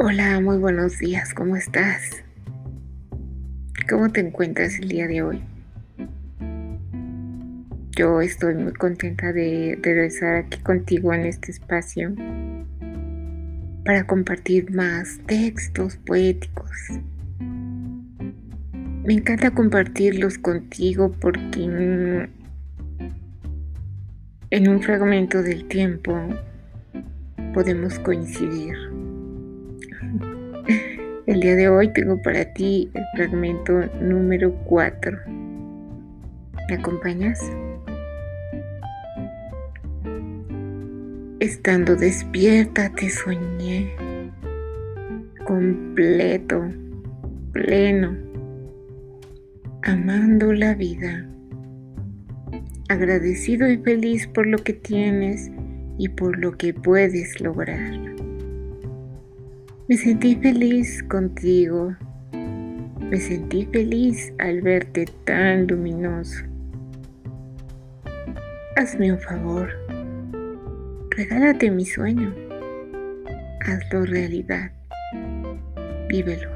Hola, muy buenos días, ¿cómo estás? ¿Cómo te encuentras el día de hoy? Yo estoy muy contenta de regresar aquí contigo en este espacio para compartir más textos poéticos. Me encanta compartirlos contigo porque en un fragmento del tiempo podemos coincidir. El día de hoy tengo para ti el fragmento número 4. ¿Me acompañas? Estando despierta te soñé, completo, pleno, amando la vida, agradecido y feliz por lo que tienes y por lo que puedes lograr. Me sentí feliz contigo. Me sentí feliz al verte tan luminoso. Hazme un favor. Regálate mi sueño. Hazlo realidad. Vívelo.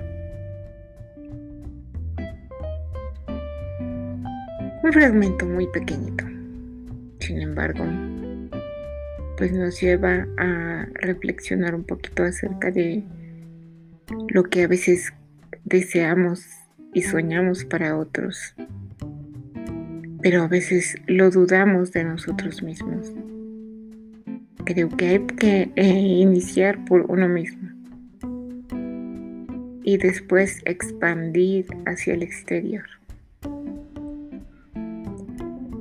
Un fragmento muy pequeñito. Sin embargo, pues nos lleva a reflexionar un poquito acerca de lo que a veces deseamos y soñamos para otros, pero a veces lo dudamos de nosotros mismos. Creo que hay que eh, iniciar por uno mismo y después expandir hacia el exterior.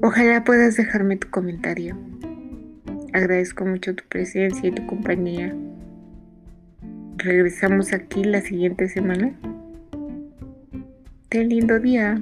Ojalá puedas dejarme tu comentario. Agradezco mucho tu presencia y tu compañía regresamos aquí la siguiente semana. Ten lindo día.